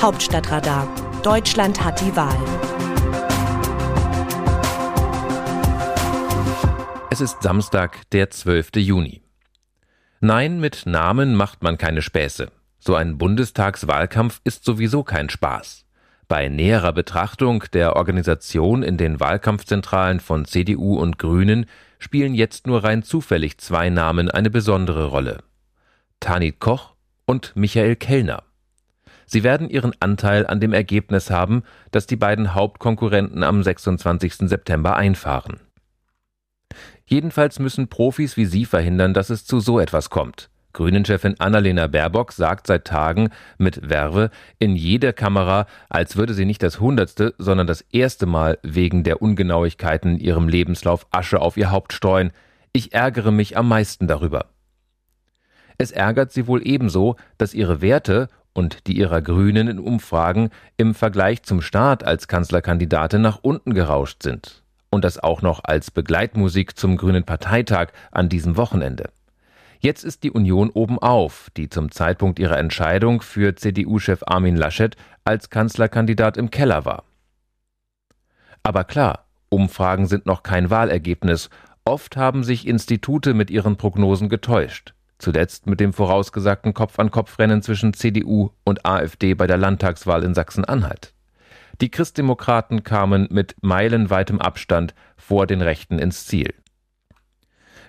Hauptstadtradar. Deutschland hat die Wahl. Es ist Samstag, der 12. Juni. Nein, mit Namen macht man keine Späße. So ein Bundestagswahlkampf ist sowieso kein Spaß. Bei näherer Betrachtung der Organisation in den Wahlkampfzentralen von CDU und Grünen spielen jetzt nur rein zufällig zwei Namen eine besondere Rolle. Tanit Koch und Michael Kellner. Sie werden ihren Anteil an dem Ergebnis haben, das die beiden Hauptkonkurrenten am 26. September einfahren. Jedenfalls müssen Profis wie Sie verhindern, dass es zu so etwas kommt. Grünen-Chefin Annalena Baerbock sagt seit Tagen mit Werbe in jeder Kamera, als würde sie nicht das hundertste, sondern das erste Mal wegen der Ungenauigkeiten in ihrem Lebenslauf Asche auf ihr Haupt streuen. Ich ärgere mich am meisten darüber. Es ärgert sie wohl ebenso, dass ihre Werte und die ihrer Grünen in Umfragen im Vergleich zum Staat als Kanzlerkandidatin nach unten gerauscht sind. Und das auch noch als Begleitmusik zum Grünen Parteitag an diesem Wochenende. Jetzt ist die Union oben auf, die zum Zeitpunkt ihrer Entscheidung für CDU-Chef Armin Laschet als Kanzlerkandidat im Keller war. Aber klar, Umfragen sind noch kein Wahlergebnis. Oft haben sich Institute mit ihren Prognosen getäuscht zuletzt mit dem vorausgesagten Kopf-an-Kopf-Rennen zwischen CDU und AfD bei der Landtagswahl in Sachsen-Anhalt. Die Christdemokraten kamen mit meilenweitem Abstand vor den Rechten ins Ziel.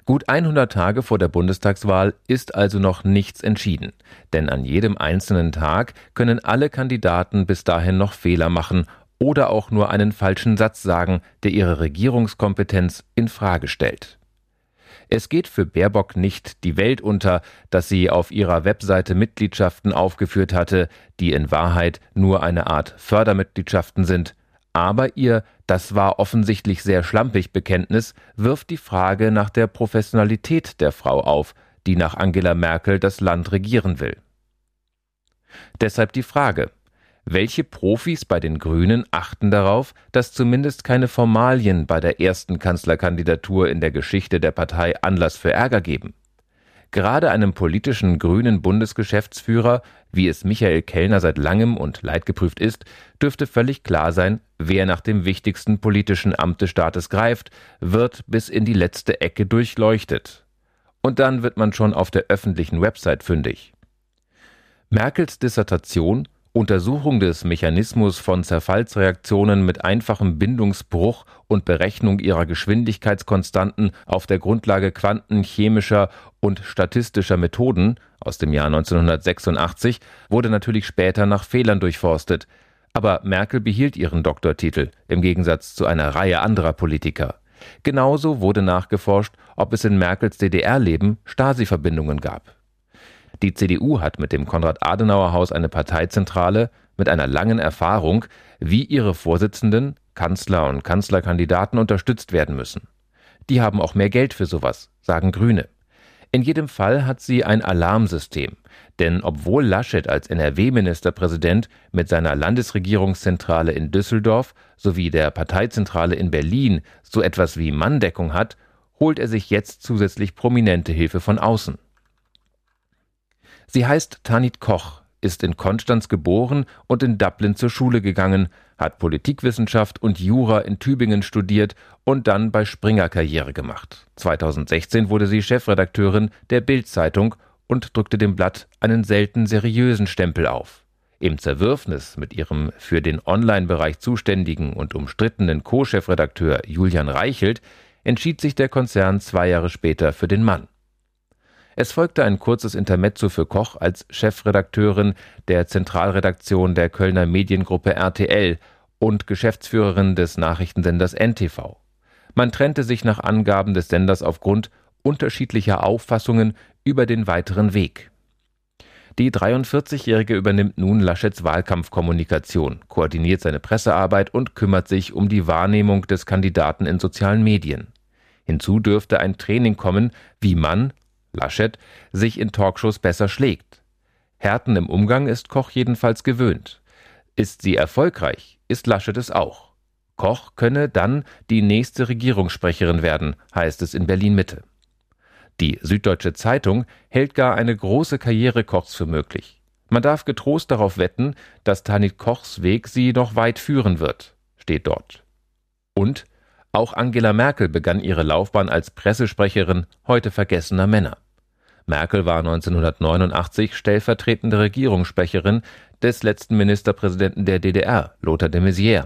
Gut 100 Tage vor der Bundestagswahl ist also noch nichts entschieden, denn an jedem einzelnen Tag können alle Kandidaten bis dahin noch Fehler machen oder auch nur einen falschen Satz sagen, der ihre Regierungskompetenz in Frage stellt. Es geht für Baerbock nicht die Welt unter, dass sie auf ihrer Webseite Mitgliedschaften aufgeführt hatte, die in Wahrheit nur eine Art Fördermitgliedschaften sind. Aber ihr, das war offensichtlich sehr schlampig Bekenntnis, wirft die Frage nach der Professionalität der Frau auf, die nach Angela Merkel das Land regieren will. Deshalb die Frage, welche Profis bei den Grünen achten darauf, dass zumindest keine Formalien bei der ersten Kanzlerkandidatur in der Geschichte der Partei Anlass für Ärger geben? Gerade einem politischen grünen Bundesgeschäftsführer, wie es Michael Kellner seit langem und leidgeprüft ist, dürfte völlig klar sein, wer nach dem wichtigsten politischen Amt des Staates greift, wird bis in die letzte Ecke durchleuchtet. Und dann wird man schon auf der öffentlichen Website fündig. Merkels Dissertation Untersuchung des Mechanismus von Zerfallsreaktionen mit einfachem Bindungsbruch und Berechnung ihrer Geschwindigkeitskonstanten auf der Grundlage quantenchemischer und statistischer Methoden aus dem Jahr 1986 wurde natürlich später nach Fehlern durchforstet, aber Merkel behielt ihren Doktortitel im Gegensatz zu einer Reihe anderer Politiker. Genauso wurde nachgeforscht, ob es in Merkels DDR-Leben Stasi-Verbindungen gab. Die CDU hat mit dem Konrad-Adenauer-Haus eine Parteizentrale mit einer langen Erfahrung, wie ihre Vorsitzenden, Kanzler und Kanzlerkandidaten unterstützt werden müssen. Die haben auch mehr Geld für sowas, sagen Grüne. In jedem Fall hat sie ein Alarmsystem, denn obwohl Laschet als NRW-Ministerpräsident mit seiner Landesregierungszentrale in Düsseldorf sowie der Parteizentrale in Berlin so etwas wie Manndeckung hat, holt er sich jetzt zusätzlich prominente Hilfe von außen. Sie heißt Tanit Koch, ist in Konstanz geboren und in Dublin zur Schule gegangen, hat Politikwissenschaft und Jura in Tübingen studiert und dann bei Springer Karriere gemacht. 2016 wurde sie Chefredakteurin der Bild-Zeitung und drückte dem Blatt einen selten seriösen Stempel auf. Im Zerwürfnis mit ihrem für den Online-Bereich zuständigen und umstrittenen Co-Chefredakteur Julian Reichelt entschied sich der Konzern zwei Jahre später für den Mann. Es folgte ein kurzes Intermezzo für Koch als Chefredakteurin der Zentralredaktion der Kölner Mediengruppe RTL und Geschäftsführerin des Nachrichtensenders NTV. Man trennte sich nach Angaben des Senders aufgrund unterschiedlicher Auffassungen über den weiteren Weg. Die 43-Jährige übernimmt nun Laschets Wahlkampfkommunikation, koordiniert seine Pressearbeit und kümmert sich um die Wahrnehmung des Kandidaten in sozialen Medien. Hinzu dürfte ein Training kommen, wie man Laschet sich in Talkshows besser schlägt. Härten im Umgang ist Koch jedenfalls gewöhnt. Ist sie erfolgreich, ist Laschet es auch. Koch könne dann die nächste Regierungssprecherin werden, heißt es in Berlin Mitte. Die Süddeutsche Zeitung hält gar eine große Karriere Kochs für möglich. Man darf getrost darauf wetten, dass Tanit Kochs Weg sie noch weit führen wird, steht dort. Und auch Angela Merkel begann ihre Laufbahn als Pressesprecherin heute vergessener Männer. Merkel war 1989 stellvertretende Regierungssprecherin des letzten Ministerpräsidenten der DDR, Lothar de Maizière.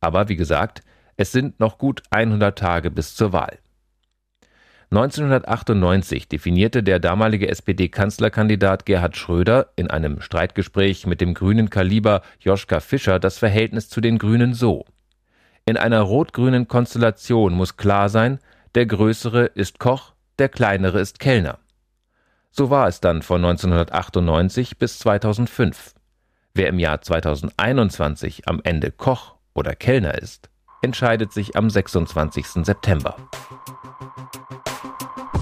Aber wie gesagt, es sind noch gut 100 Tage bis zur Wahl. 1998 definierte der damalige SPD-Kanzlerkandidat Gerhard Schröder in einem Streitgespräch mit dem grünen Kaliber Joschka Fischer das Verhältnis zu den Grünen so. In einer rot-grünen Konstellation muss klar sein, der Größere ist Koch, der Kleinere ist Kellner. So war es dann von 1998 bis 2005. Wer im Jahr 2021 am Ende Koch oder Kellner ist, entscheidet sich am 26. September.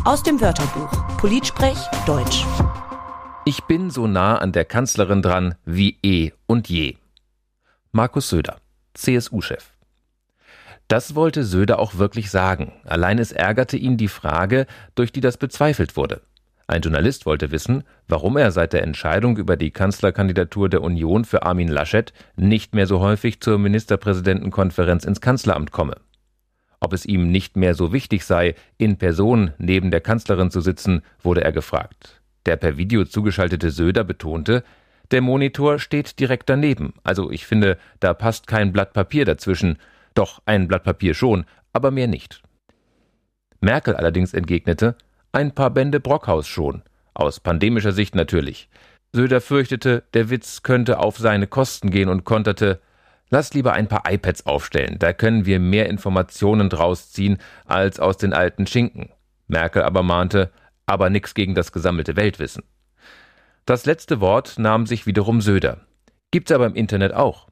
Aus dem Wörterbuch Politsprech Deutsch. Ich bin so nah an der Kanzlerin dran wie eh und je. Markus Söder, CSU-Chef. Das wollte Söder auch wirklich sagen. Allein es ärgerte ihn die Frage, durch die das bezweifelt wurde. Ein Journalist wollte wissen, warum er seit der Entscheidung über die Kanzlerkandidatur der Union für Armin Laschet nicht mehr so häufig zur Ministerpräsidentenkonferenz ins Kanzleramt komme. Ob es ihm nicht mehr so wichtig sei, in Person neben der Kanzlerin zu sitzen, wurde er gefragt. Der per Video zugeschaltete Söder betonte, der Monitor steht direkt daneben, also ich finde, da passt kein Blatt Papier dazwischen, doch ein Blatt Papier schon, aber mehr nicht. Merkel allerdings entgegnete, ein paar Bände Brockhaus schon. Aus pandemischer Sicht natürlich. Söder fürchtete, der Witz könnte auf seine Kosten gehen und konterte, Lass lieber ein paar iPads aufstellen, da können wir mehr Informationen draus ziehen als aus den alten Schinken. Merkel aber mahnte, aber nix gegen das gesammelte Weltwissen. Das letzte Wort nahm sich wiederum Söder. Gibt's aber im Internet auch.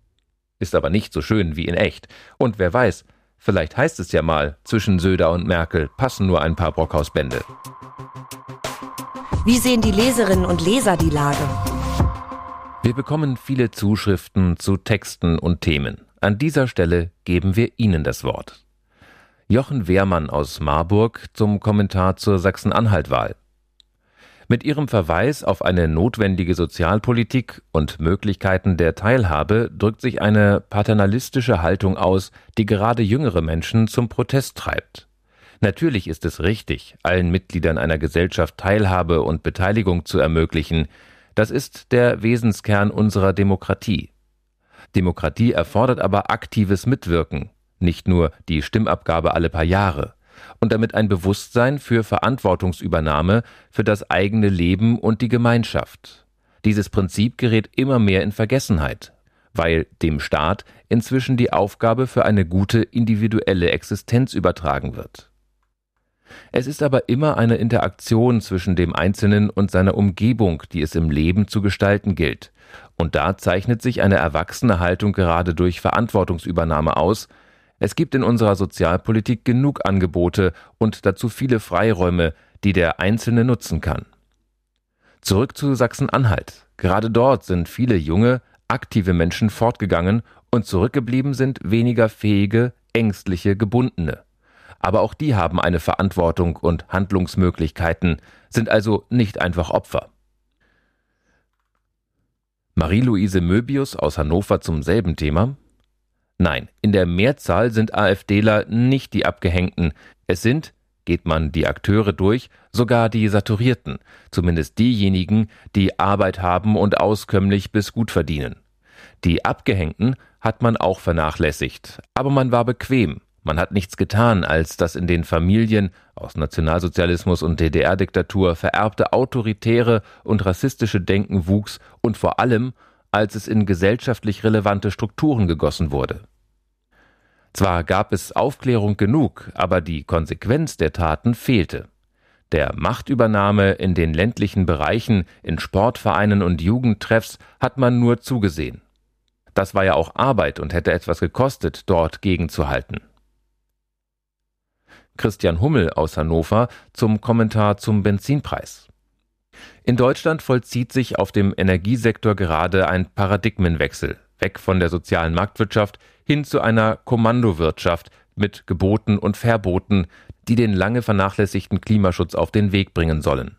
Ist aber nicht so schön wie in echt. Und wer weiß, vielleicht heißt es ja mal, zwischen Söder und Merkel passen nur ein paar Brockhausbände. Wie sehen die Leserinnen und Leser die Lage? Wir bekommen viele Zuschriften zu Texten und Themen. An dieser Stelle geben wir Ihnen das Wort. Jochen Wehrmann aus Marburg zum Kommentar zur Sachsen-Anhalt-Wahl. Mit ihrem Verweis auf eine notwendige Sozialpolitik und Möglichkeiten der Teilhabe drückt sich eine paternalistische Haltung aus, die gerade jüngere Menschen zum Protest treibt. Natürlich ist es richtig, allen Mitgliedern einer Gesellschaft Teilhabe und Beteiligung zu ermöglichen. Das ist der Wesenskern unserer Demokratie. Demokratie erfordert aber aktives Mitwirken, nicht nur die Stimmabgabe alle paar Jahre und damit ein Bewusstsein für Verantwortungsübernahme für das eigene Leben und die Gemeinschaft. Dieses Prinzip gerät immer mehr in Vergessenheit, weil dem Staat inzwischen die Aufgabe für eine gute individuelle Existenz übertragen wird. Es ist aber immer eine Interaktion zwischen dem Einzelnen und seiner Umgebung, die es im Leben zu gestalten gilt. Und da zeichnet sich eine erwachsene Haltung gerade durch Verantwortungsübernahme aus. Es gibt in unserer Sozialpolitik genug Angebote und dazu viele Freiräume, die der Einzelne nutzen kann. Zurück zu Sachsen-Anhalt. Gerade dort sind viele junge, aktive Menschen fortgegangen und zurückgeblieben sind weniger fähige, ängstliche, gebundene aber auch die haben eine Verantwortung und Handlungsmöglichkeiten, sind also nicht einfach Opfer. Marie-Louise Möbius aus Hannover zum selben Thema. Nein, in der Mehrzahl sind AfDler nicht die Abgehängten. Es sind, geht man die Akteure durch, sogar die Saturierten, zumindest diejenigen, die Arbeit haben und auskömmlich bis gut verdienen. Die Abgehängten hat man auch vernachlässigt, aber man war bequem, man hat nichts getan, als das in den Familien aus Nationalsozialismus und DDR-Diktatur vererbte autoritäre und rassistische Denken wuchs und vor allem, als es in gesellschaftlich relevante Strukturen gegossen wurde. Zwar gab es Aufklärung genug, aber die Konsequenz der Taten fehlte. Der Machtübernahme in den ländlichen Bereichen, in Sportvereinen und Jugendtreffs hat man nur zugesehen. Das war ja auch Arbeit und hätte etwas gekostet, dort gegenzuhalten. Christian Hummel aus Hannover zum Kommentar zum Benzinpreis. In Deutschland vollzieht sich auf dem Energiesektor gerade ein Paradigmenwechsel, weg von der sozialen Marktwirtschaft hin zu einer Kommandowirtschaft mit Geboten und Verboten, die den lange vernachlässigten Klimaschutz auf den Weg bringen sollen.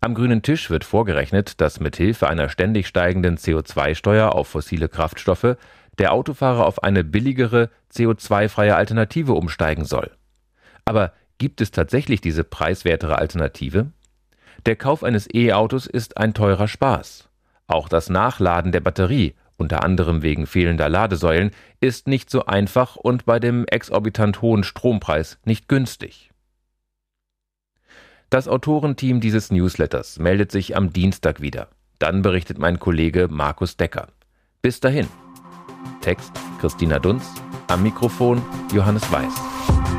Am grünen Tisch wird vorgerechnet, dass mit Hilfe einer ständig steigenden CO2-Steuer auf fossile Kraftstoffe der Autofahrer auf eine billigere, CO2-freie Alternative umsteigen soll. Aber gibt es tatsächlich diese preiswertere Alternative? Der Kauf eines E-Autos ist ein teurer Spaß. Auch das Nachladen der Batterie, unter anderem wegen fehlender Ladesäulen, ist nicht so einfach und bei dem exorbitant hohen Strompreis nicht günstig. Das Autorenteam dieses Newsletters meldet sich am Dienstag wieder. Dann berichtet mein Kollege Markus Decker. Bis dahin. Text Christina Dunz, am Mikrofon Johannes Weiß.